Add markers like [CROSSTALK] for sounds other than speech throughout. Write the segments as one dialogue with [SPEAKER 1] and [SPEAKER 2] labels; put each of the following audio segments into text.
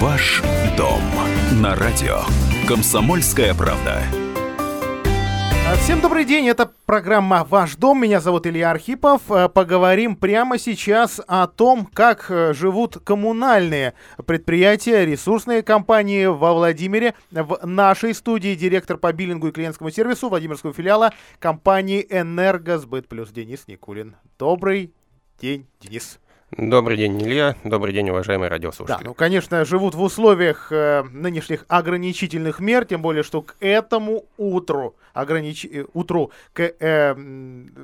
[SPEAKER 1] Ваш дом на радио. Комсомольская правда.
[SPEAKER 2] А, Всем добрый день, это программа «Ваш дом», меня зовут Илья Архипов. А, Поговорим прямо сейчас о том, как э, живут коммунальные предприятия, ресурсные компании во Владимире. В нашей студии директор по биллингу и клиентскому сервису Владимирского филиала компании «Энергосбыт плюс» Денис Никулин. Добрый день, Денис.
[SPEAKER 3] Добрый день, Илья. Добрый день, уважаемые
[SPEAKER 2] Да,
[SPEAKER 3] радиослушатели.
[SPEAKER 2] ну, конечно, живут в условиях э, нынешних ограничительных мер, тем более, что к этому утру, огранич... э, утру, к, э,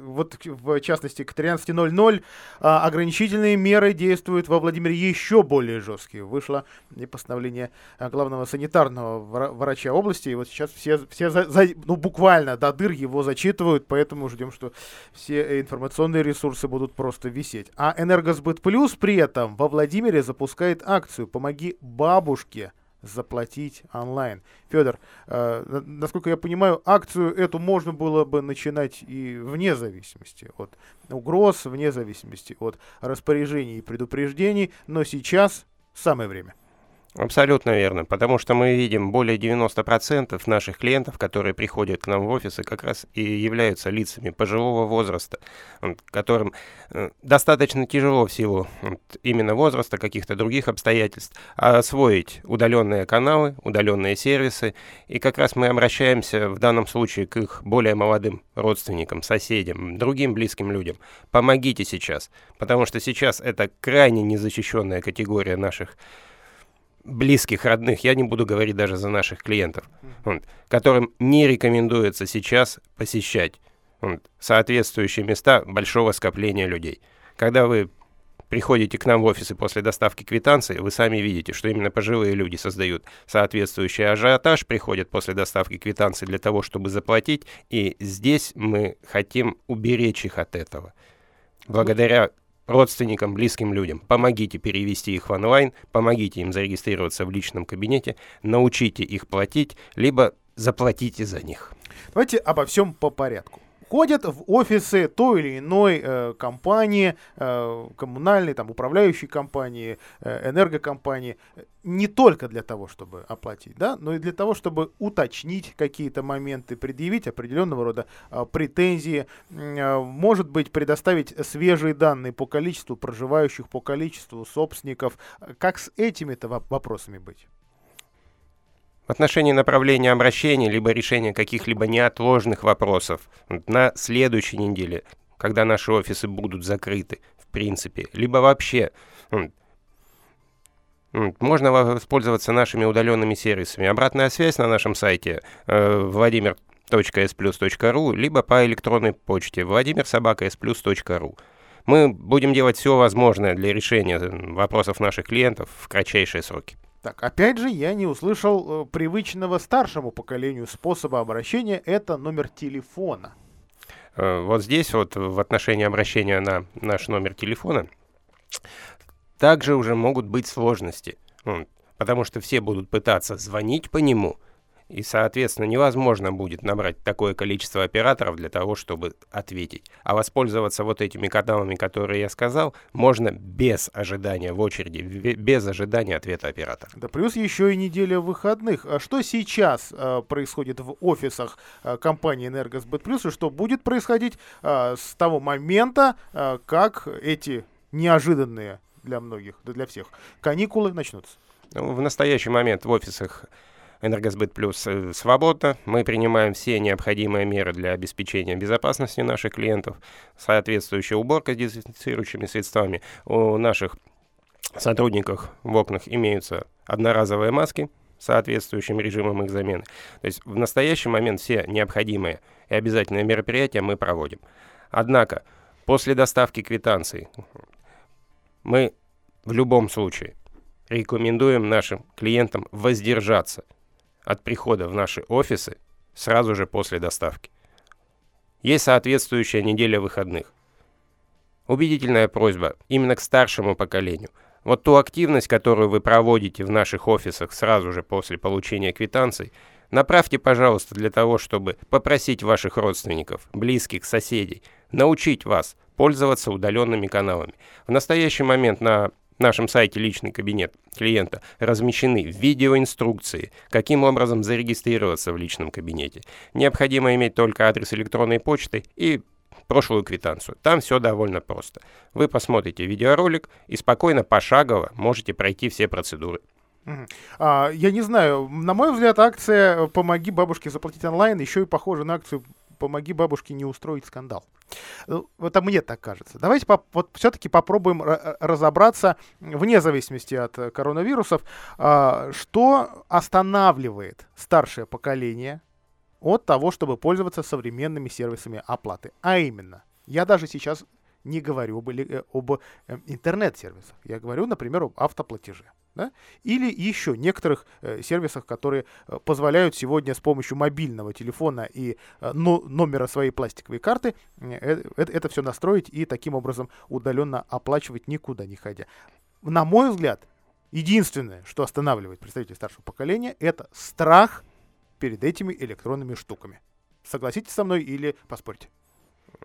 [SPEAKER 2] вот в частности к 13.00, а, ограничительные меры действуют во Владимире еще более жесткие. Вышло и постановление а, главного санитарного вра- врача области, и вот сейчас все, все за- за- ну, буквально до дыр его зачитывают, поэтому ждем, что все э, информационные ресурсы будут просто висеть. А Энергосбыт Плюс при этом во Владимире запускает акцию «Помоги бабушке заплатить онлайн». Федор, э, на- насколько я понимаю, акцию эту можно было бы начинать и вне зависимости от угроз, вне зависимости от распоряжений и предупреждений, но сейчас самое время.
[SPEAKER 3] Абсолютно верно, потому что мы видим более 90% наших клиентов, которые приходят к нам в офисы, как раз и являются лицами пожилого возраста, которым э, достаточно тяжело в силу именно возраста, каких-то других обстоятельств, освоить удаленные каналы, удаленные сервисы, и как раз мы обращаемся в данном случае к их более молодым родственникам, соседям, другим близким людям. Помогите сейчас, потому что сейчас это крайне незащищенная категория наших близких, родных, я не буду говорить даже за наших клиентов, вот, которым не рекомендуется сейчас посещать вот, соответствующие места большого скопления людей. Когда вы приходите к нам в офисы после доставки квитанции, вы сами видите, что именно пожилые люди создают соответствующий ажиотаж, приходят после доставки квитанции для того, чтобы заплатить, и здесь мы хотим уберечь их от этого. Благодаря родственникам, близким людям. Помогите перевести их в онлайн, помогите им зарегистрироваться в личном кабинете, научите их платить, либо заплатите за них.
[SPEAKER 2] Давайте обо всем по порядку. Ходят в офисы той или иной э, компании, э, коммунальной, там, управляющей компании, э, энергокомпании, не только для того, чтобы оплатить, да, но и для того, чтобы уточнить какие-то моменты, предъявить определенного рода э, претензии, э, может быть, предоставить свежие данные по количеству проживающих, по количеству собственников. Э, Как с этими-то воп- вопросами быть?
[SPEAKER 3] В отношении направления обращения, либо решения каких-либо неотложных вопросов на следующей неделе, когда наши офисы будут закрыты, в принципе, либо вообще, можно воспользоваться нашими удаленными сервисами. Обратная связь на нашем сайте э, владимир.splus.ru, либо по электронной почте владимирсобака.splus.ru. Мы будем делать все возможное для решения м, вопросов наших клиентов в кратчайшие сроки.
[SPEAKER 2] Так, опять же, я не услышал э, привычного старшему поколению способа обращения. Это номер телефона.
[SPEAKER 3] Э, Вот здесь вот в отношении обращения на наш номер телефона также уже могут быть сложности, потому что все будут пытаться звонить по нему, и, соответственно, невозможно будет набрать такое количество операторов для того, чтобы ответить. А воспользоваться вот этими каналами, которые я сказал, можно без ожидания в очереди, без ожидания ответа оператора.
[SPEAKER 2] Да плюс еще и неделя выходных. А что сейчас э, происходит в офисах э, компании «Энергосбыт Плюс» и что будет происходить э, с того момента, э, как эти неожиданные для многих, да для всех, каникулы начнутся?
[SPEAKER 3] Ну, В настоящий момент в офисах Энергосбыт Плюс э, свободно. Мы принимаем все необходимые меры для обеспечения безопасности наших клиентов. Соответствующая уборка с дезинфицирующими средствами. У наших сотрудников в окнах имеются одноразовые маски соответствующим режимом их замены. То есть в настоящий момент все необходимые и обязательные мероприятия мы проводим. Однако после доставки квитанций мы в любом случае рекомендуем нашим клиентам воздержаться от прихода в наши офисы сразу же после доставки. Есть соответствующая неделя выходных. Убедительная просьба именно к старшему поколению. Вот ту активность, которую вы проводите в наших офисах сразу же после получения квитанций, направьте, пожалуйста, для того, чтобы попросить ваших родственников, близких, соседей, научить вас пользоваться удаленными каналами. В настоящий момент на нашем сайте личный кабинет клиента размещены видеоинструкции, каким образом зарегистрироваться в личном кабинете. Необходимо иметь только адрес электронной почты и прошлую квитанцию. Там все довольно просто. Вы посмотрите видеоролик и спокойно, пошагово можете пройти все процедуры.
[SPEAKER 2] А, я не знаю, на мой взгляд, акция «Помоги бабушке заплатить онлайн» еще и похожа на акцию помоги бабушке не устроить скандал. Ну, вот а мне так кажется. Давайте вот все-таки попробуем разобраться, вне зависимости от э, коронавирусов, а, что останавливает старшее поколение от того, чтобы пользоваться современными сервисами оплаты. А именно, я даже сейчас не говорю об, э, об э, интернет-сервисах. Я говорю, например, об автоплатеже да? или еще некоторых э, сервисах, которые э, позволяют сегодня с помощью мобильного телефона и э, но, номера своей пластиковой карты э, это, это все настроить и таким образом удаленно оплачивать никуда не ходя. На мой взгляд, единственное, что останавливает представителей старшего поколения, это страх перед этими электронными штуками. Согласитесь со мной или поспорьте?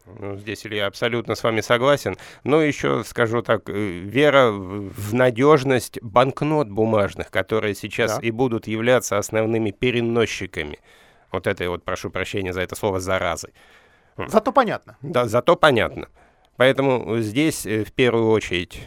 [SPEAKER 3] Ну, здесь я абсолютно с вами согласен. Но еще скажу так, э, вера в надежность банкнот бумажных, которые сейчас да. и будут являться основными переносчиками. Вот этой вот, прошу прощения за это слово, заразы.
[SPEAKER 2] Зато понятно.
[SPEAKER 3] Да, зато понятно. Поэтому здесь э, в первую очередь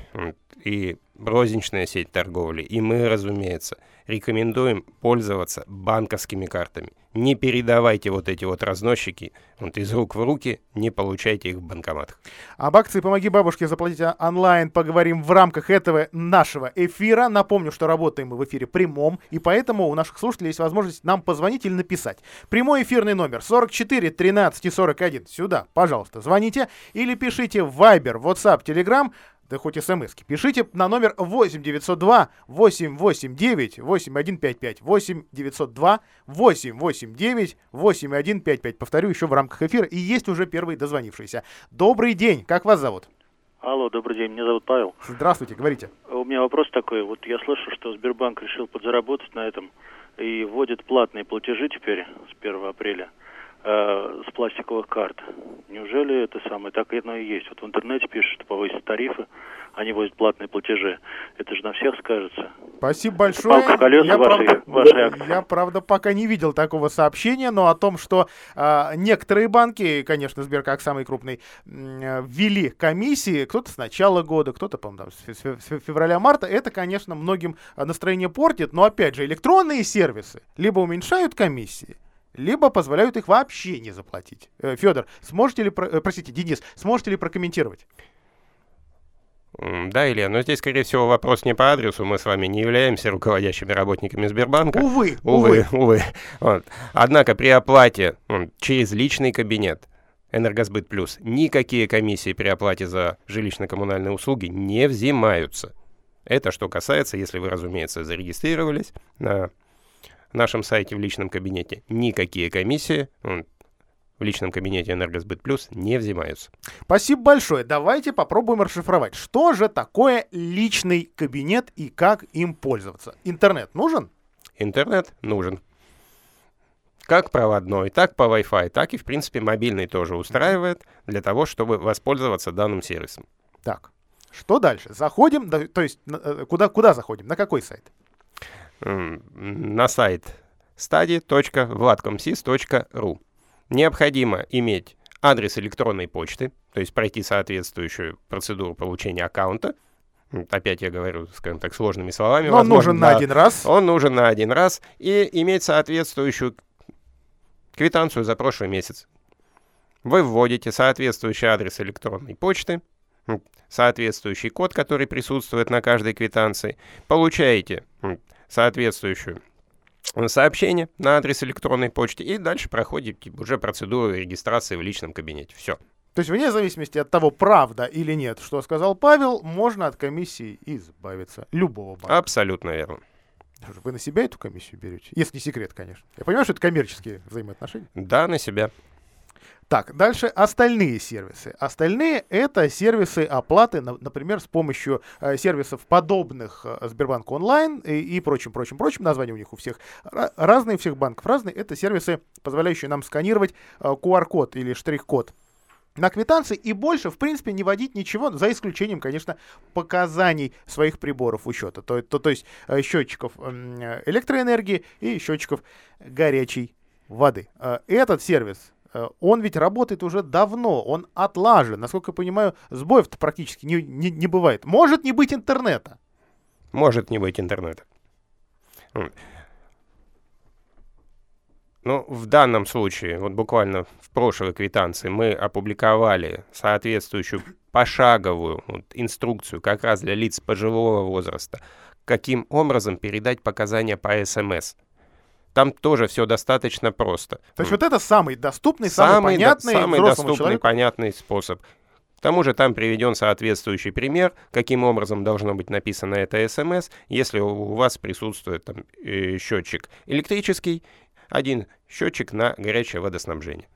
[SPEAKER 3] и розничная сеть торговли, и мы, разумеется, рекомендуем пользоваться банковскими картами. Не передавайте вот эти вот разносчики вот из рук в руки, не получайте их в банкоматах.
[SPEAKER 2] Об акции «Помоги бабушке заплатить онлайн» поговорим в рамках этого нашего эфира. Напомню, что работаем мы в эфире прямом, и поэтому у наших слушателей есть возможность нам позвонить или написать. Прямой эфирный номер 44 13 и 41. Сюда, пожалуйста, звоните или пишите в Viber, WhatsApp, Telegram да хоть смс -ки. Пишите на номер 8 902 889 8155 8 902 889 8155. Повторю еще в рамках эфира. И есть уже первый дозвонившийся. Добрый день, как вас зовут?
[SPEAKER 4] Алло, добрый день, меня зовут Павел.
[SPEAKER 2] Здравствуйте, говорите.
[SPEAKER 4] У меня вопрос такой. Вот я слышу, что Сбербанк решил подзаработать на этом и вводит платные платежи теперь с 1 апреля э, с пластиковых карт. Неужели это самое? Так оно и есть. Вот в интернете пишут, что повысят тарифы, они возят платные платежи. Это же на всех скажется.
[SPEAKER 2] Спасибо большое.
[SPEAKER 4] Палка в колеса
[SPEAKER 2] я,
[SPEAKER 4] вашей,
[SPEAKER 2] правда,
[SPEAKER 4] вашей акции.
[SPEAKER 2] Я, правда, пока не видел такого сообщения, но о том, что э, некоторые банки, конечно, Сбер как самый крупный, э, ввели комиссии, кто-то с начала года, кто-то, по-моему, с, с, с февраля-марта, это, конечно, многим настроение портит, но, опять же, электронные сервисы либо уменьшают комиссии, либо позволяют их вообще не заплатить. Э, Федор, сможете ли, э, простите, Денис, сможете ли прокомментировать?
[SPEAKER 3] Да, Илья, но здесь, скорее всего, вопрос не по адресу. Мы с вами не являемся руководящими работниками Сбербанка.
[SPEAKER 2] Увы,
[SPEAKER 3] увы. Увы, Вот. Однако при оплате через личный кабинет Энергосбыт Плюс никакие комиссии при оплате за жилищно-коммунальные услуги не взимаются. Это что касается, если вы, разумеется, зарегистрировались на нашем сайте в личном кабинете никакие комиссии в личном кабинете Энергосбыт Плюс не взимаются.
[SPEAKER 2] Спасибо большое. Давайте попробуем расшифровать, что же такое личный кабинет и как им пользоваться. Интернет нужен?
[SPEAKER 3] Интернет нужен. Как проводной, так по Wi-Fi, так и, в принципе, мобильный тоже устраивает для того, чтобы воспользоваться данным сервисом.
[SPEAKER 2] Так, что дальше? Заходим, то есть э, куда, куда заходим? На какой сайт?
[SPEAKER 3] На сайт study.vladcomsys.ru. Необходимо иметь адрес электронной почты, то есть пройти соответствующую процедуру получения аккаунта. Опять я говорю, скажем так, сложными словами.
[SPEAKER 2] Но он нужен на один раз.
[SPEAKER 3] Он нужен на один раз. И иметь соответствующую квитанцию за прошлый месяц. Вы вводите соответствующий адрес электронной почты, соответствующий код, который присутствует на каждой квитанции, получаете соответствующую сообщение на адрес электронной почты и дальше проходите уже процедуру регистрации в личном кабинете. Все.
[SPEAKER 2] То есть вне зависимости от того, правда или нет, что сказал Павел, можно от комиссии избавиться. Любого банка.
[SPEAKER 3] Абсолютно верно.
[SPEAKER 2] Вы на себя эту комиссию берете? Если не секрет, конечно. Я понимаю, что это коммерческие взаимоотношения.
[SPEAKER 3] Да, на себя.
[SPEAKER 2] Так, дальше остальные сервисы. Остальные это сервисы оплаты, например, с помощью э, сервисов подобных э, Сбербанк онлайн и, и прочим, прочим, прочим. Названия у них у всех разные, у всех банков разные. Это сервисы, позволяющие нам сканировать э, QR-код или штрих-код на квитанции и больше, в принципе, не вводить ничего, за исключением, конечно, показаний своих приборов учета, то, то, то есть э, счетчиков э, электроэнергии и счетчиков горячей воды. Э, этот сервис э, он ведь работает уже давно, он отлажен. Насколько я понимаю, сбоев-то практически не, не, не бывает. Может не быть интернета.
[SPEAKER 3] Может не быть интернета. Ну, в данном случае, вот буквально в прошлой квитанции мы опубликовали соответствующую пошаговую вот, инструкцию как раз для лиц пожилого возраста, каким образом передать показания по СМС. Там тоже все достаточно просто.
[SPEAKER 2] То есть вот это самый доступный, самый, самый понятный,
[SPEAKER 3] да, самый доступный, человеку? понятный способ. К тому же там приведен соответствующий пример, каким образом должно быть написано это СМС, если у вас присутствует там, э, счетчик электрический один счетчик на горячее водоснабжение.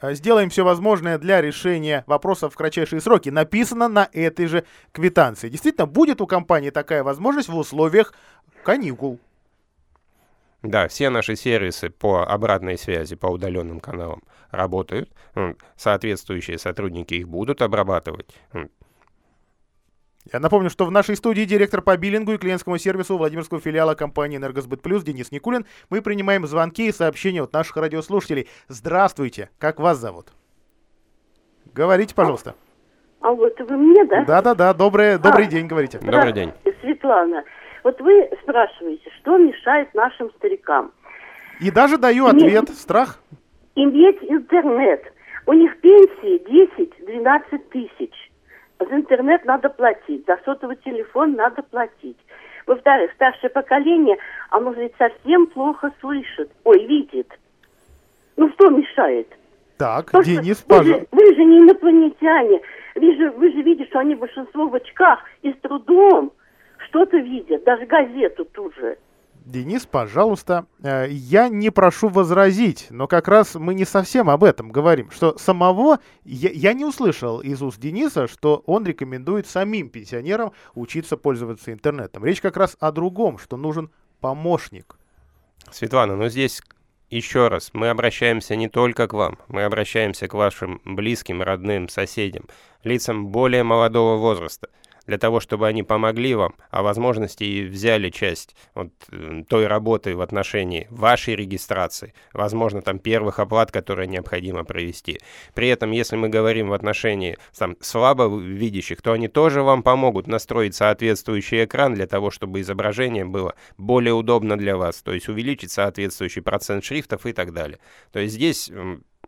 [SPEAKER 2] А, сделаем все возможное для решения вопросов в кратчайшие сроки. Написано на этой же квитанции. Действительно, будет у компании такая возможность в условиях каникул.
[SPEAKER 3] Да, все наши сервисы по обратной связи, по удаленным каналам работают. Соответствующие сотрудники их будут обрабатывать.
[SPEAKER 2] Я напомню, что в нашей студии директор по биллингу и клиентскому сервису Владимирского филиала компании «Энергосбыт Плюс» Денис Никулин. Мы принимаем звонки и сообщения от наших радиослушателей. Здравствуйте, как вас зовут? Говорите, пожалуйста.
[SPEAKER 5] А вот вы мне, да?
[SPEAKER 2] Да-да-да, добрый, добрый а, день, говорите.
[SPEAKER 3] Добрый день.
[SPEAKER 5] Светлана, вот вы спрашиваете, что мешает нашим старикам?
[SPEAKER 2] И даже даю ответ, Иметь, страх.
[SPEAKER 5] Иметь интернет. У них пенсии 10-12 тысяч. За интернет надо платить, за сотовый телефон надо платить. Во-вторых, старшее поколение, оно ведь совсем плохо слышит, ой, видит. Ну что мешает?
[SPEAKER 2] Так, То, Денис, пожалуйста.
[SPEAKER 5] Вы, вы же не инопланетяне. Вы же, вы же видите, что они большинство в очках и с трудом что-то видят, даже газету ту же.
[SPEAKER 2] Денис, пожалуйста, э, я не прошу возразить, но как раз мы не совсем об этом говорим, что самого я, я не услышал из уст Дениса, что он рекомендует самим пенсионерам учиться пользоваться интернетом. Речь как раз о другом, что нужен помощник.
[SPEAKER 3] Светлана, но здесь еще раз, мы обращаемся не только к вам, мы обращаемся к вашим близким, родным, соседям, лицам более молодого возраста – для того, чтобы они помогли вам, а возможности и взяли часть вот, э, той работы в отношении вашей регистрации, возможно, там первых оплат, которые необходимо провести. При этом, если мы говорим в отношении там, слабо видящих, то они тоже вам помогут настроить соответствующий экран для того, чтобы изображение было более удобно для вас, то есть увеличить соответствующий процент шрифтов и так далее. То есть здесь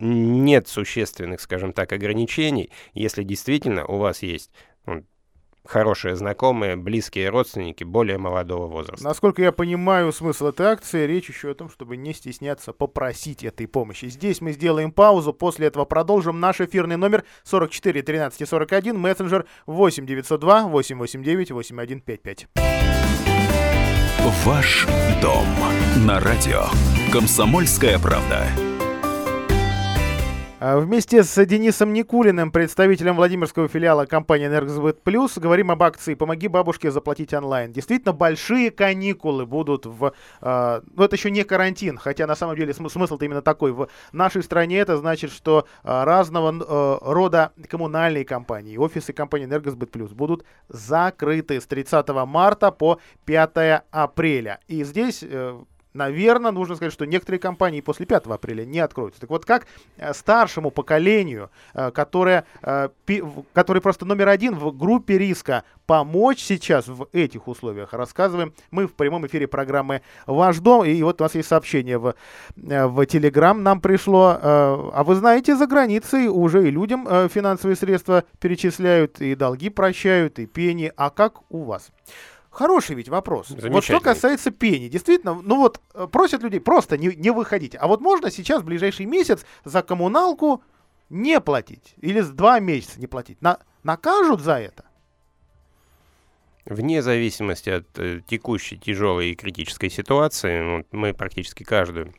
[SPEAKER 3] нет существенных, скажем так, ограничений, если действительно у вас есть хорошие знакомые, близкие родственники более молодого возраста.
[SPEAKER 2] Насколько я понимаю смысл этой акции, речь еще о том, чтобы не стесняться попросить этой помощи. Здесь мы сделаем паузу, после этого продолжим. Наш эфирный номер 44 13 41, мессенджер 8 902 889 8155.
[SPEAKER 1] Ваш дом на радио. Комсомольская правда.
[SPEAKER 2] А, вместе с Денисом Никулиным, представителем Владимирского филиала компании «Энергосбыт Плюс», говорим об акции «Помоги бабушке заплатить онлайн». Действительно, большие каникулы будут в... Э, ну, это еще не карантин, хотя на самом деле см- смысл-то именно такой. В нашей стране это значит, что э, разного э, рода коммунальные компании, офисы компании «Энергосбыт Плюс» будут закрыты с 30 марта по 5 апреля. И здесь... Э, наверное, нужно сказать, что некоторые компании после 5 апреля не откроются. Так вот, как э, старшему поколению, э, которое, э, который просто номер один в группе риска, помочь сейчас в этих условиях, рассказываем мы в прямом эфире программы «Ваш дом». И вот у нас есть сообщение в, в Телеграм нам пришло. А вы знаете, за границей уже и людям финансовые средства перечисляют, и долги прощают, и пени. А как у вас? Хороший ведь вопрос. Вот что касается пени. Действительно, ну вот э, просят людей просто не, не выходить. А вот можно сейчас в ближайший месяц за коммуналку не платить? Или с два месяца не платить? На, накажут за это?
[SPEAKER 3] Вне зависимости от э, текущей тяжелой и критической ситуации, вот мы практически каждую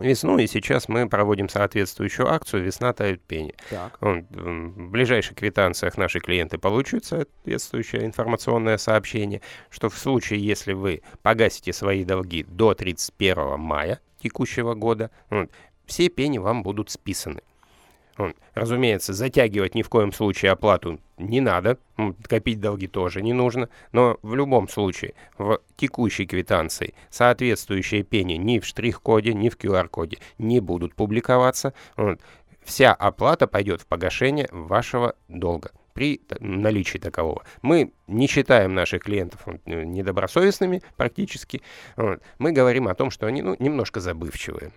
[SPEAKER 3] весну, и сейчас мы проводим соответствующую акцию «Весна тают пени». Так. В ближайших квитанциях наши клиенты получат соответствующее информационное сообщение, что в случае, если вы погасите свои долги до 31 мая текущего года, все пени вам будут списаны. Разумеется, затягивать ни в коем случае оплату не надо, копить долги тоже не нужно, но в любом случае в текущей квитанции соответствующие пени ни в штрих-коде, ни в QR-коде не будут публиковаться. Вся оплата пойдет в погашение вашего долга при наличии такового. Мы не считаем наших клиентов недобросовестными практически. Мы говорим о том, что они ну, немножко забывчивые.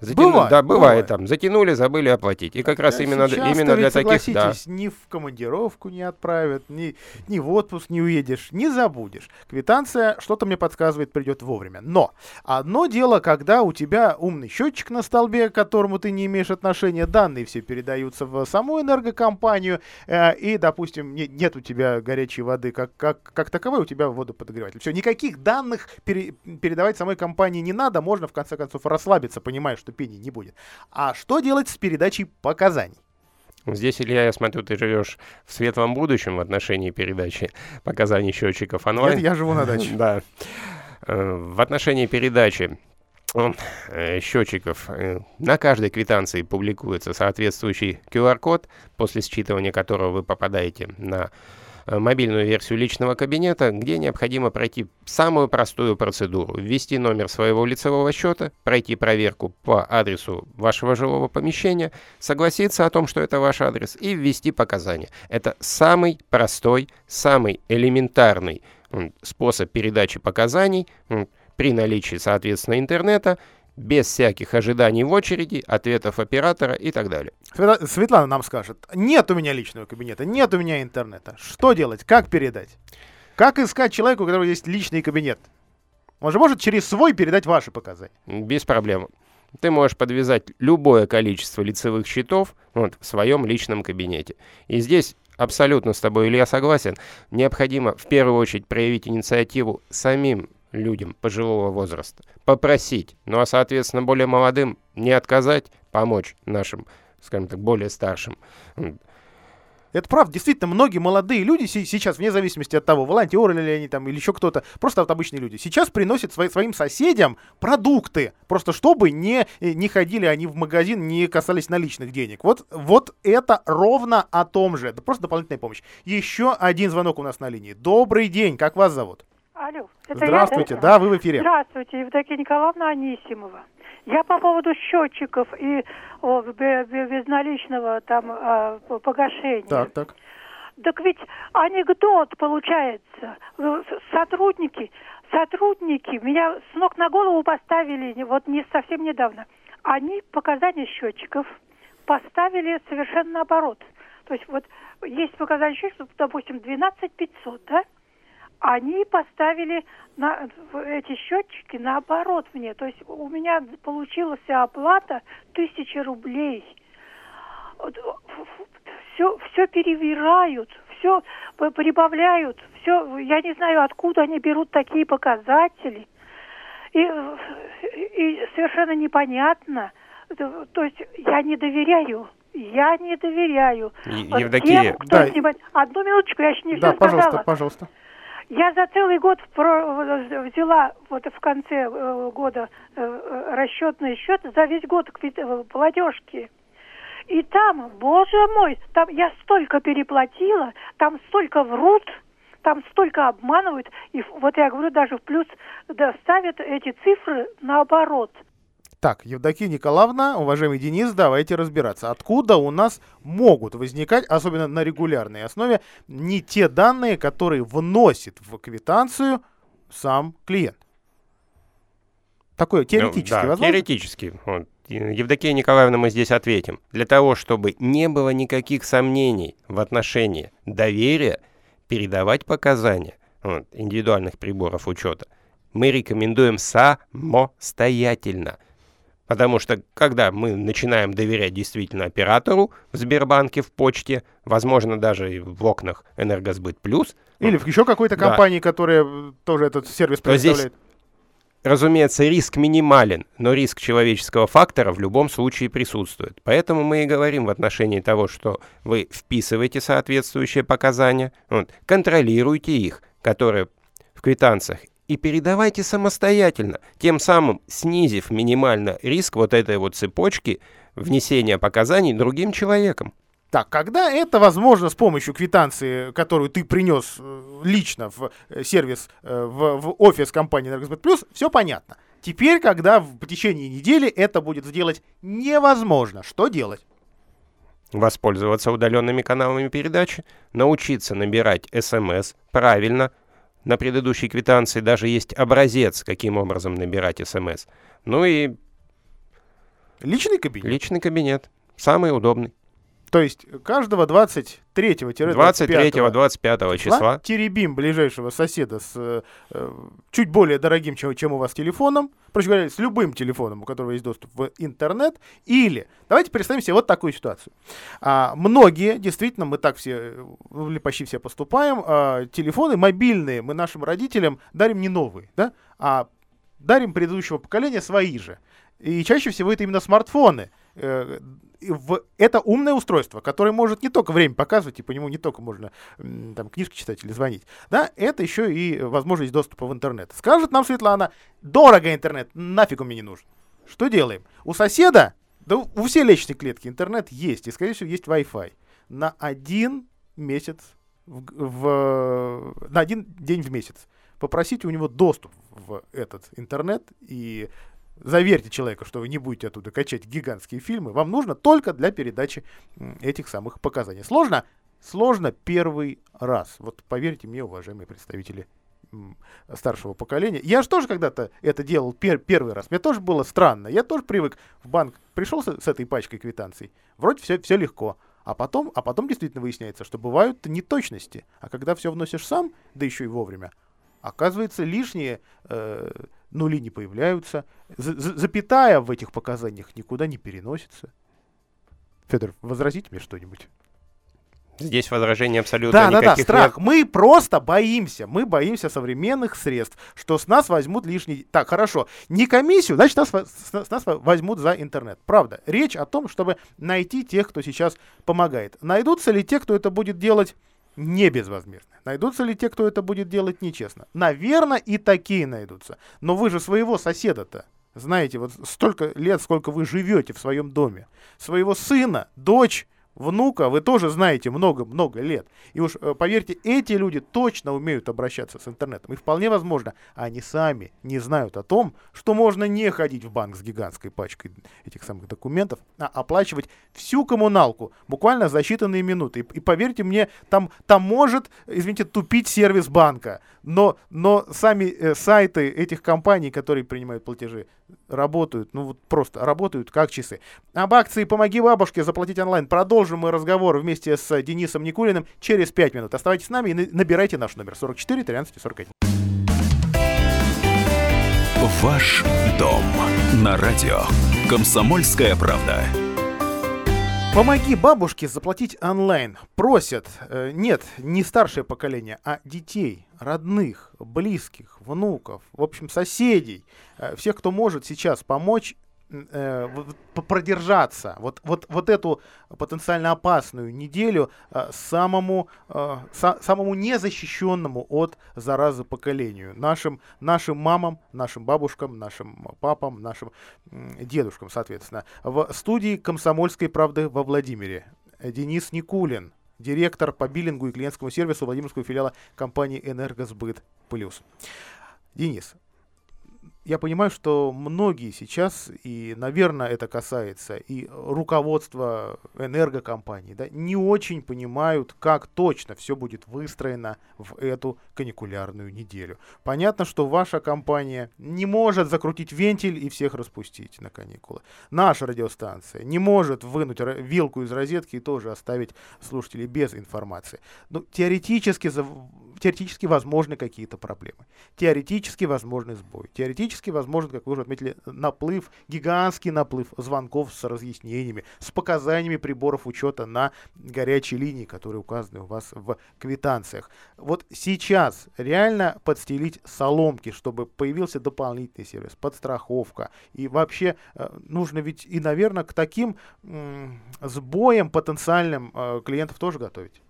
[SPEAKER 2] Затяну... Бывает,
[SPEAKER 3] да, бывает, бывает там. Затянули, забыли оплатить. И как раз
[SPEAKER 2] да,
[SPEAKER 3] именно, именно для таких, да.
[SPEAKER 2] ни в командировку не отправят, ни, ни в отпуск не уедешь, не забудешь. Квитанция, что-то мне подсказывает, придет вовремя. Но одно дело, когда у тебя умный счетчик на столбе, к которому ты не имеешь отношения, данные все передаются в саму энергокомпанию, э, и, допустим, не, нет у тебя горячей воды как, как, как таковой, у тебя водоподогреватель. Все, никаких данных пере, передавать самой компании не надо, можно в конце концов расслабиться, понимать, понимаешь, что пени не будет. А что делать с передачей показаний?
[SPEAKER 3] Здесь, Илья, я смотрю, ты живешь в светлом будущем в отношении передачи показаний счетчиков онлайн.
[SPEAKER 2] Нет, я живу на даче. [LAUGHS]
[SPEAKER 3] Да. Э, в отношении передачи э, счетчиков э, на каждой квитанции публикуется соответствующий QR-код, после считывания которого вы попадаете на мобильную версию личного кабинета, где необходимо пройти самую простую процедуру. Ввести номер своего лицевого счета, пройти проверку по адресу вашего жилого помещения, согласиться о том, что это ваш адрес, и ввести показания. Это самый простой, самый элементарный способ передачи показаний при наличии, соответственно, интернета, без всяких ожиданий в очереди, ответов оператора и так далее.
[SPEAKER 2] Светлана нам скажет, нет у меня личного кабинета, нет у меня интернета. Что делать? Как передать? Как искать человека, у которого есть личный кабинет? Он же может через свой передать ваши показания.
[SPEAKER 3] Без проблем. Ты можешь подвязать любое количество лицевых счетов вот, в своем личном кабинете. И здесь абсолютно с тобой, Илья, согласен. Необходимо в первую очередь проявить инициативу самим людям пожилого возраста. Попросить. Ну а, соответственно, более молодым не отказать, помочь нашим, скажем так, более старшим.
[SPEAKER 2] Это правда, действительно, многие молодые люди сейчас, вне зависимости от того, волонтеры ли они там или еще кто-то, просто вот обычные люди, сейчас приносят свои, своим соседям продукты, просто чтобы не, не ходили они в магазин, не касались наличных денег. Вот, вот это ровно о том же. Это просто дополнительная помощь. Еще один звонок у нас на линии. Добрый день, как вас зовут?
[SPEAKER 6] Алло.
[SPEAKER 2] Это Здравствуйте, я, да, вы в эфире.
[SPEAKER 6] Здравствуйте, Евдокия Николаевна Анисимова. Я по поводу счетчиков и о, безналичного там а, погашения.
[SPEAKER 2] Так, так.
[SPEAKER 6] Так ведь анекдот получается. Сотрудники, сотрудники меня с ног на голову поставили вот не совсем недавно. Они показания счетчиков поставили совершенно наоборот. То есть вот есть показания счетчиков, допустим, 12 500, да? Они поставили на, эти счетчики наоборот мне. То есть у меня получилась оплата тысяча рублей. Все, все перевирают, все прибавляют, все, я не знаю, откуда они берут такие показатели. И, и совершенно непонятно. То есть я не доверяю я не доверяю.
[SPEAKER 3] Евдокия,
[SPEAKER 6] тем, кто да. снимает... Одну минуточку, я еще не
[SPEAKER 2] да,
[SPEAKER 6] все
[SPEAKER 2] пожалуйста,
[SPEAKER 6] сказала.
[SPEAKER 2] пожалуйста.
[SPEAKER 6] Я за целый год взяла вот в конце э, года э, расчетный счет за весь год э, платежки. И там, боже мой, там я столько переплатила, там столько врут, там столько обманывают. И вот я говорю, даже в плюс да, ставят эти цифры наоборот –
[SPEAKER 2] так, Евдокия Николаевна, уважаемый Денис, давайте разбираться. Откуда у нас могут возникать, особенно на регулярной основе, не те данные, которые вносит в квитанцию сам клиент? Такое теоретически ну, да, возможно?
[SPEAKER 3] Теоретически. Вот. Евдокия Николаевна, мы здесь ответим. Для того, чтобы не было никаких сомнений в отношении доверия, передавать показания вот, индивидуальных приборов учета, мы рекомендуем самостоятельно – Потому что когда мы начинаем доверять действительно оператору в Сбербанке, в почте, возможно, даже и в окнах Энергосбыт Плюс.
[SPEAKER 2] Или в еще какой-то компании, да. которая тоже этот сервис предоставляет.
[SPEAKER 3] Здесь, разумеется, риск минимален, но риск человеческого фактора в любом случае присутствует. Поэтому мы и говорим в отношении того, что вы вписываете соответствующие показания, вот, контролируйте их, которые в квитанциях и передавайте самостоятельно, тем самым снизив минимально риск вот этой вот цепочки внесения показаний другим человеком.
[SPEAKER 2] Так, когда это возможно с помощью квитанции, которую ты принес э, лично в э, сервис, э, в, в офис компании Энергосбыт Плюс, все понятно. Теперь, когда в течение недели это будет сделать невозможно, что делать?
[SPEAKER 3] Воспользоваться удаленными каналами передачи, научиться набирать СМС правильно. На предыдущей квитанции даже есть образец, каким образом набирать СМС. Ну и
[SPEAKER 2] Личный кабинет?
[SPEAKER 3] личный кабинет. Самый удобный.
[SPEAKER 2] То есть каждого 23-25
[SPEAKER 3] 23-25 числа.
[SPEAKER 2] теребим ближайшего соседа с э, э, чуть более дорогим, чем, чем у вас телефоном, проще говоря, с любым телефоном, у которого есть доступ в интернет, или давайте представим себе вот такую ситуацию. А, многие, действительно, мы так все, э, или почти все поступаем, а, телефоны мобильные мы нашим родителям дарим не новые, да, а дарим предыдущего поколения свои же. И чаще всего это именно смартфоны. Э, это умное устройство, которое может не только время показывать, и по нему не только можно там, книжки читать или звонить. Да, это еще и возможность доступа в интернет. Скажет нам Светлана, дорого интернет, нафиг он мне не нужен. Что делаем? У соседа, да у всей личной клетки интернет есть, и, скорее всего, есть Wi-Fi. На один месяц, в, в- на один день в месяц. Попросите у него доступ в этот интернет и заверьте человека, что вы не будете оттуда качать гигантские фильмы, вам нужно только для передачи этих самых показаний. Сложно? Сложно первый раз. Вот поверьте мне, уважаемые представители старшего поколения. Я же тоже когда-то это делал пер- первый раз. Мне тоже было странно. Я тоже привык в банк. Пришел с, с этой пачкой квитанций. Вроде все, все легко. А потом, а потом действительно выясняется, что бывают неточности. А когда все вносишь сам, да еще и вовремя, оказывается, лишние э, нули не появляются. За- за- запятая в этих показаниях никуда не переносится. Федор, возразите мне что-нибудь?
[SPEAKER 3] Здесь возражений абсолютно
[SPEAKER 2] Да, да, да,
[SPEAKER 3] никаких
[SPEAKER 2] страх.
[SPEAKER 3] нет.
[SPEAKER 2] Мы просто боимся. Мы боимся современных средств, что с нас возьмут лишний... Так, хорошо. Не комиссию, значит, нас, с, с нас во- возьмут за интернет. Правда. Речь о том, чтобы найти тех, кто сейчас помогает. Найдутся ли те, кто это будет делать не безвозмездно? Найдутся ли те, кто это будет делать нечестно? Наверное, и такие найдутся. Но вы же своего соседа-то знаете, вот столько лет, сколько вы живете в своем доме. Своего сына, дочь, внука вы тоже знаете много-много лет. И уж э, поверьте, эти люди точно умеют обращаться с интернетом. И вполне возможно, они сами не знают о том, что можно не ходить в банк с гигантской пачкой этих самых документов, а оплачивать всю коммуналку буквально за считанные минуты. И, и поверьте мне, там, там может, извините, тупить сервис банка. Но, но сами э, сайты этих компаний, которые принимают платежи, работают, ну вот просто работают как часы. Об акции «Помоги бабушке заплатить онлайн» продолжим мы разговор вместе с Денисом Никулиным через 5 минут. Оставайтесь с нами и на- набирайте наш номер 44 13 41.
[SPEAKER 1] Ваш дом на радио. Комсомольская правда.
[SPEAKER 2] Помоги бабушке заплатить онлайн. Просят, э, нет, не старшее поколение, а детей, родных, близких, внуков, в общем, соседей, э, всех, кто может сейчас помочь э, продержаться, вот, вот, вот эту потенциально опасную неделю э, самому, э, са- самому незащищенному от заразы поколению. Нашим, нашим мамам, нашим бабушкам, нашим папам, нашим м, дедушкам, соответственно. В студии «Комсомольской правды» во Владимире э, Денис Никулин, директор по биллингу и клиентскому сервису Владимирского филиала компании «Энергосбыт Плюс». Денис, я понимаю, что многие сейчас, и, наверное, это касается и руководства энергокомпаний, да, не очень понимают, как точно все будет выстроено в эту каникулярную неделю. Понятно, что ваша компания не может закрутить вентиль и всех распустить на каникулы. Наша радиостанция не может вынуть вилку из розетки и тоже оставить слушателей без информации. Ну, теоретически, теоретически возможны какие-то проблемы. Теоретически возможный сбой. Теоретически возможен, как вы уже отметили, наплыв, гигантский наплыв звонков с разъяснениями, с показаниями приборов учета на горячей линии, которые указаны у вас в квитанциях. Вот сейчас реально подстелить соломки, чтобы появился дополнительный сервис, подстраховка. И вообще э, нужно ведь и, наверное, к таким сбоям потенциальным э, клиентов тоже готовить.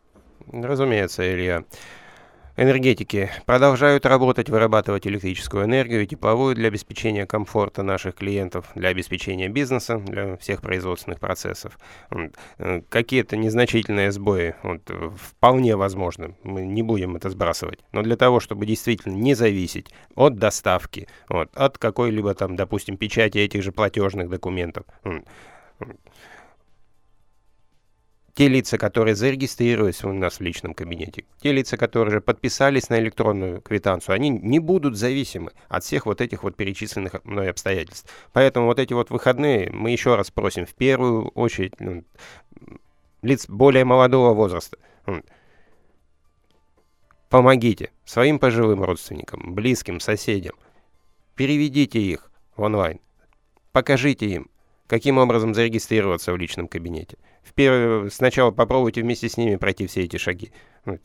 [SPEAKER 3] Разумеется, Илья. Энергетики продолжают работать, вырабатывать электрическую энергию и тепловую для обеспечения комфорта наших клиентов, для обеспечения бизнеса, для всех производственных процессов. Э, какие-то незначительные сбои вот, вполне возможно, мы не будем это сбрасывать. Но для того, чтобы действительно не зависеть от доставки, вот, от какой-либо там, допустим, печати этих же платежных документов, те лица, которые зарегистрировались у нас в личном кабинете, те лица, которые же подписались на электронную квитанцию, они не будут зависимы от всех вот этих вот перечисленных мной обстоятельств. Поэтому вот эти вот выходные мы еще раз просим в первую очередь ну, лиц более молодого возраста. Помогите своим пожилым родственникам, близким, соседям. Переведите их в онлайн. Покажите им, каким образом зарегистрироваться в личном кабинете. В перв... Сначала попробуйте вместе с ними пройти все эти шаги.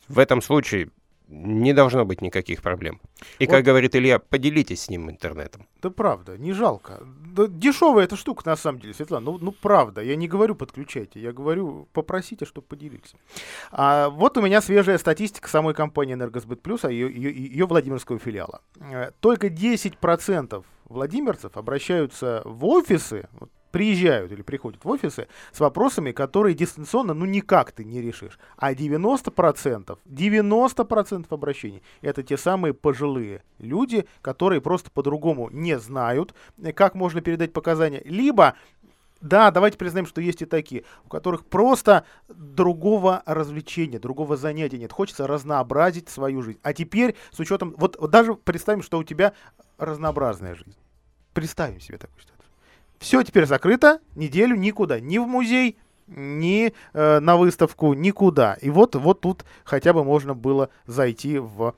[SPEAKER 3] В этом случае не должно быть никаких проблем. И, вот. как говорит Илья, поделитесь с ним интернетом.
[SPEAKER 2] Да правда, не жалко. Да, дешевая эта штука, на самом деле, Светлана. Ну, ну, правда, я не говорю подключайте, я говорю попросите, чтобы поделились. А, вот у меня свежая статистика самой компании «Энергосбыт Плюс», а ее, ее, ее Владимирского филиала. Э, только 10% владимирцев обращаются в офисы, вот, приезжают или приходят в офисы с вопросами, которые дистанционно ну никак ты не решишь. А 90%, 90% обращений это те самые пожилые люди, которые просто по-другому не знают, как можно передать показания, либо да, давайте признаем, что есть и такие, у которых просто другого развлечения, другого занятия нет. Хочется разнообразить свою жизнь. А теперь, с учетом, вот, вот даже представим, что у тебя разнообразная жизнь. Представим себе такую ситуацию. Все теперь закрыто, неделю никуда, ни в музей, ни э, на выставку, никуда. И вот, вот тут хотя бы можно было зайти в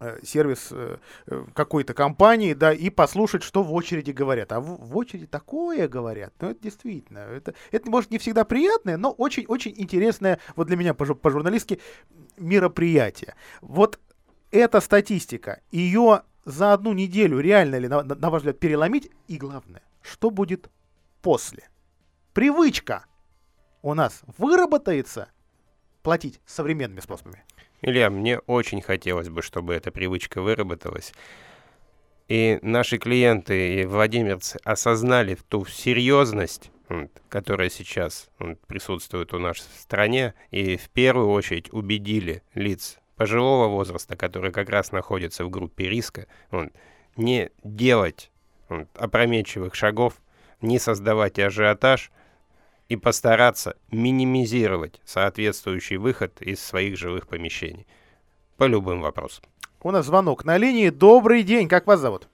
[SPEAKER 2] э, сервис э, э, какой-то компании, да, и послушать, что в очереди говорят. А в, в очереди такое говорят, ну, это действительно, это, это может не всегда приятное, но очень-очень интересное, вот для меня по-журналистски, мероприятие. Вот эта статистика, ее за одну неделю реально ли, на, на ваш взгляд, переломить? И главное, что будет после. Привычка у нас выработается платить современными способами.
[SPEAKER 3] Илья, мне очень хотелось бы, чтобы эта привычка выработалась. И наши клиенты и владимирцы осознали ту серьезность, которая сейчас присутствует у нас в стране, и в первую очередь убедили лиц пожилого возраста, которые как раз находятся в группе риска, не делать опрометчивых шагов, не создавать ажиотаж и постараться минимизировать соответствующий выход из своих жилых помещений по любым вопросам.
[SPEAKER 2] У нас звонок на линии. Добрый день, как вас зовут?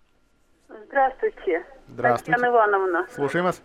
[SPEAKER 7] Здравствуйте.
[SPEAKER 2] Здравствуйте.
[SPEAKER 7] Татьяна Ивановна.
[SPEAKER 2] Слушаем вас.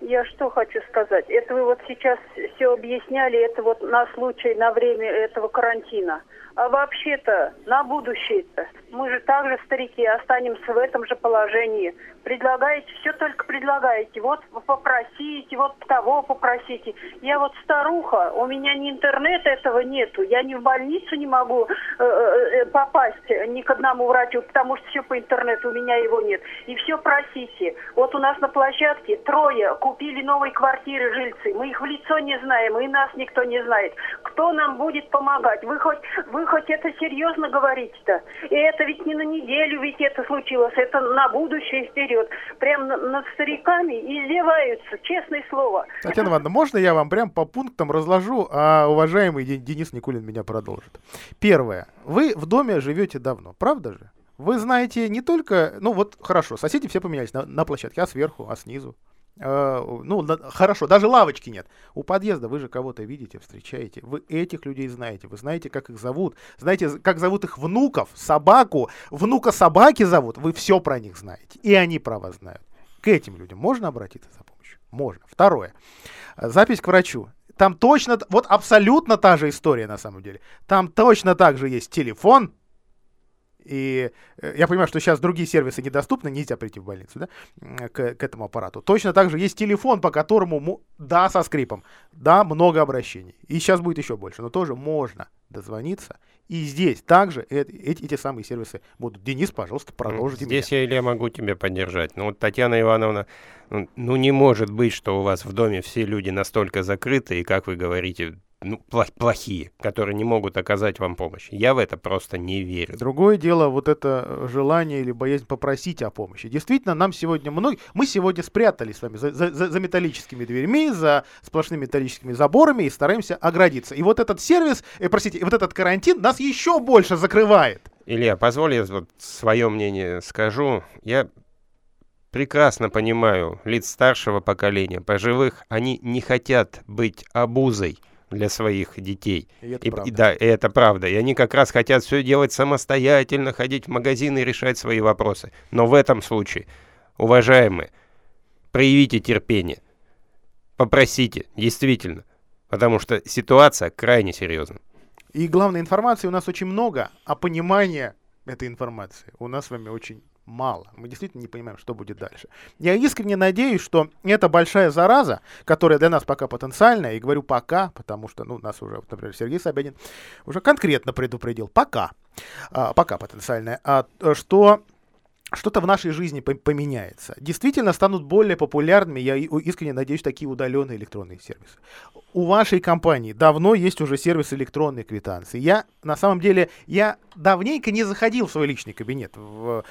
[SPEAKER 7] Я что хочу сказать. Это вы вот сейчас все объясняли, это вот на случай, на время этого карантина. А вообще-то, на будущее-то, мы же также, старики, останемся в этом же положении. Предлагаете, все только предлагаете. Вот попросите, вот того попросите. Я вот старуха, у меня ни интернета этого нету. Я ни в больницу не могу э, э, э, попасть ни к одному врачу, потому что все по интернету, у меня его нет. И все просите. Вот у нас на площадке трое купили новые квартиры жильцы. Мы их в лицо не знаем, и нас никто не знает. Кто нам будет помогать? Вы хоть, вы хоть это серьезно говорите-то? И это ведь не на неделю ведь это случилось, это на будущее вперед. Прям над стариками издеваются, честное слово.
[SPEAKER 2] Татьяна Ивановна, можно я вам прям по пунктам разложу, а уважаемый Денис Никулин меня продолжит. Первое. Вы в доме живете давно, правда же? Вы знаете не только, ну вот хорошо, соседи все поменялись на, на площадке, а сверху, а снизу. Э, ну, хорошо, даже лавочки нет. У подъезда вы же кого-то видите, встречаете. Вы этих людей знаете. Вы знаете, как их зовут. Знаете, как зовут их внуков, собаку. Внука собаки зовут. Вы все про них знаете. И они про вас знают. К этим людям можно обратиться за помощью? Можно. Второе. Запись к врачу. Там точно, вот абсолютно та же история на самом деле. Там точно так же есть телефон, и э, я понимаю, что сейчас другие сервисы недоступны, нельзя прийти в больницу, да, к, к этому аппарату. Точно так же есть телефон, по которому, да, со скрипом, да, много обращений. И сейчас будет еще больше, но тоже можно дозвониться. И здесь также эти, эти самые сервисы будут. Денис, пожалуйста, продолжите.
[SPEAKER 3] Здесь меня. я, Илья, могу тебя поддержать. Ну, вот Татьяна Ивановна, ну, ну, не может быть, что у вас в доме все люди настолько закрыты, и, как вы говорите, ну, плохие, которые не могут оказать вам помощь. Я в это просто не верю.
[SPEAKER 2] Другое дело вот это желание или боязнь попросить о помощи. Действительно, нам сегодня многие... Мы сегодня спрятались с вами за, за, за металлическими дверьми, за сплошными металлическими заборами и стараемся оградиться. И вот этот сервис, э, простите, вот этот карантин нас еще больше закрывает.
[SPEAKER 3] Илья, позволь я вот свое мнение скажу. Я прекрасно понимаю лиц старшего поколения, пожилых, они не хотят быть обузой для своих детей.
[SPEAKER 2] И это и, правда.
[SPEAKER 3] И, да, и это правда. И они как раз хотят все делать самостоятельно, ходить в магазины и решать свои вопросы. Но в этом случае, уважаемые, проявите терпение. Попросите, действительно. Потому что ситуация крайне серьезная.
[SPEAKER 2] И главной информации у нас очень много, а понимания этой информации у нас с вами очень мало. Мы действительно не понимаем, что будет дальше. Я искренне надеюсь, что эта большая зараза, которая для нас пока потенциальная, и говорю пока, потому что, ну, нас уже, например, Сергей Собянин уже конкретно предупредил, пока, а, пока потенциальная, а, что что-то в нашей жизни поменяется. Действительно станут более популярными, я искренне надеюсь, такие удаленные электронные сервисы. У вашей компании давно есть уже сервис электронной квитанции. Я, на самом деле, я давненько не заходил в свой личный кабинет в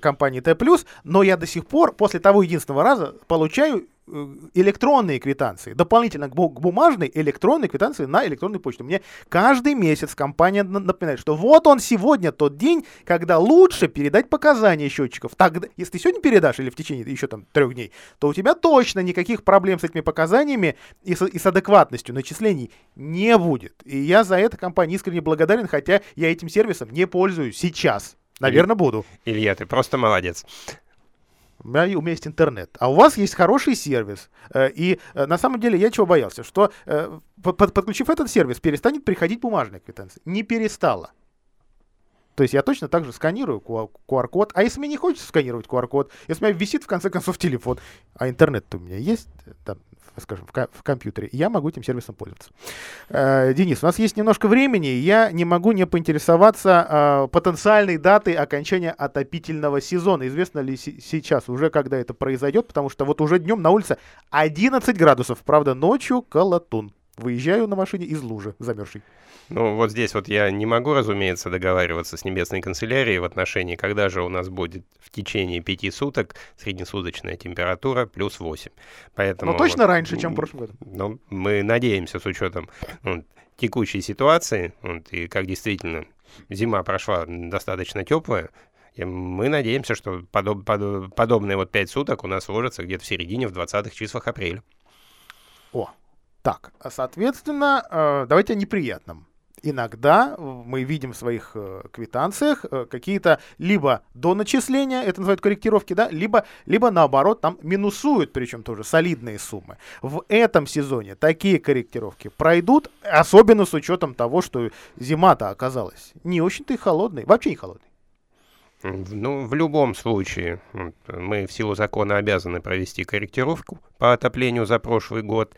[SPEAKER 2] компании Т+, но я до сих пор, после того единственного раза, получаю Э, электронные квитанции, дополнительно к, бумажной электронной квитанции на электронную почту. Мне каждый месяц компания напоминает, что вот он сегодня тот день, когда лучше передать показания счетчиков. Тогда, если ты сегодня передашь или в течение еще там трех дней, то у тебя точно никаких проблем с этими показаниями и с, и с адекватностью начислений не будет. И я за это компании искренне благодарен, хотя я этим сервисом не пользуюсь сейчас. Наверное, буду.
[SPEAKER 3] Илья, ты просто молодец
[SPEAKER 2] у меня, у меня есть интернет, а у вас есть хороший сервис. Э, и э, на самом деле я чего боялся, что э, подключив этот сервис, перестанет приходить бумажная квитанция. Не перестала. То есть я точно так же сканирую QR-код. А если мне не хочется сканировать QR-код, если у меня висит в конце концов телефон, а интернет у меня есть, там, скажем, в, в компьютере, я могу этим сервисом пользоваться. Э, Денис, у нас есть немножко времени, я не могу не поинтересоваться э, потенциальной датой окончания отопительного сезона. Известно ли сейчас уже, когда это произойдет, потому что вот уже днем на улице 11 градусов, правда, ночью колотун. Выезжаю на машине из лужи замерзшей.
[SPEAKER 3] Ну, вот здесь вот я не могу, разумеется, договариваться с небесной канцелярией в отношении, когда же у нас будет в течение пяти суток среднесуточная температура плюс 8. Поэтому...
[SPEAKER 2] Ну, точно вот, раньше, чем в прошлом году.
[SPEAKER 3] Ну, мы надеемся, с учетом ну, текущей ситуации, вот, и как действительно зима прошла достаточно теплая, и мы надеемся, что подоб, под, подобные вот пять суток у нас сложатся где-то в середине, в 20-х числах апреля.
[SPEAKER 2] О, так, соответственно, э, давайте о неприятном иногда мы видим в своих э, квитанциях э, какие-то либо до начисления, это называют корректировки, да, либо, либо наоборот там минусуют, причем тоже солидные суммы. В этом сезоне такие корректировки пройдут, особенно с учетом того, что зима-то оказалась не очень-то и холодной, вообще не холодной.
[SPEAKER 3] Ну, в любом случае, мы в силу закона обязаны провести корректировку по отоплению за прошлый год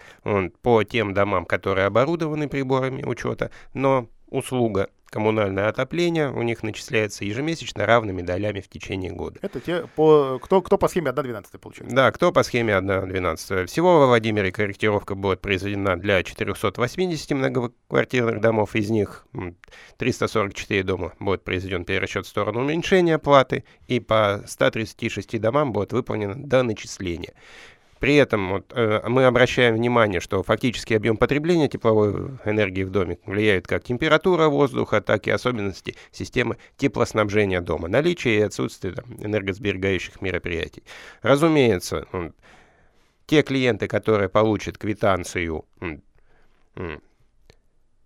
[SPEAKER 3] по тем домам, которые оборудованы приборами учета, но услуга коммунальное отопление у них начисляется ежемесячно равными долями в течение года.
[SPEAKER 2] Это те, по, кто, кто по схеме 1.12 получается?
[SPEAKER 3] Да, кто по схеме 1.12. Всего во Владимире корректировка будет произведена для 480 многоквартирных домов, из них 344 дома будет произведен перерасчет в сторону уменьшения платы, и по 136 домам будет выполнено доначисление. При этом вот, э, мы обращаем внимание, что фактический объем потребления тепловой энергии в доме влияет как температура воздуха, так и особенности системы теплоснабжения дома, наличие и отсутствие там, энергосберегающих мероприятий. Разумеется, вот, те клиенты, которые получат квитанцию в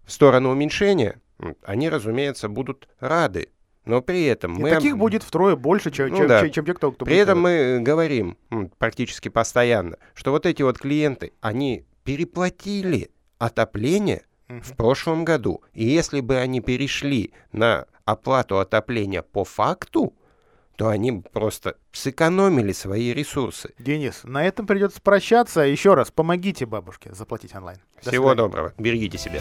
[SPEAKER 3] сторону уменьшения, они, разумеется, будут рады но при этом
[SPEAKER 2] и
[SPEAKER 3] мы...
[SPEAKER 2] таких будет втрое больше, чем, ну, чем, да. чем, чем те, кто, кто
[SPEAKER 3] При этом мы говорим практически постоянно, что вот эти вот клиенты, они переплатили отопление угу. в прошлом году. И если бы они перешли на оплату отопления по факту, то они просто сэкономили свои ресурсы.
[SPEAKER 2] Денис, на этом придется прощаться. Еще раз, помогите бабушке заплатить онлайн.
[SPEAKER 3] До Всего свидания. доброго. Берегите себя.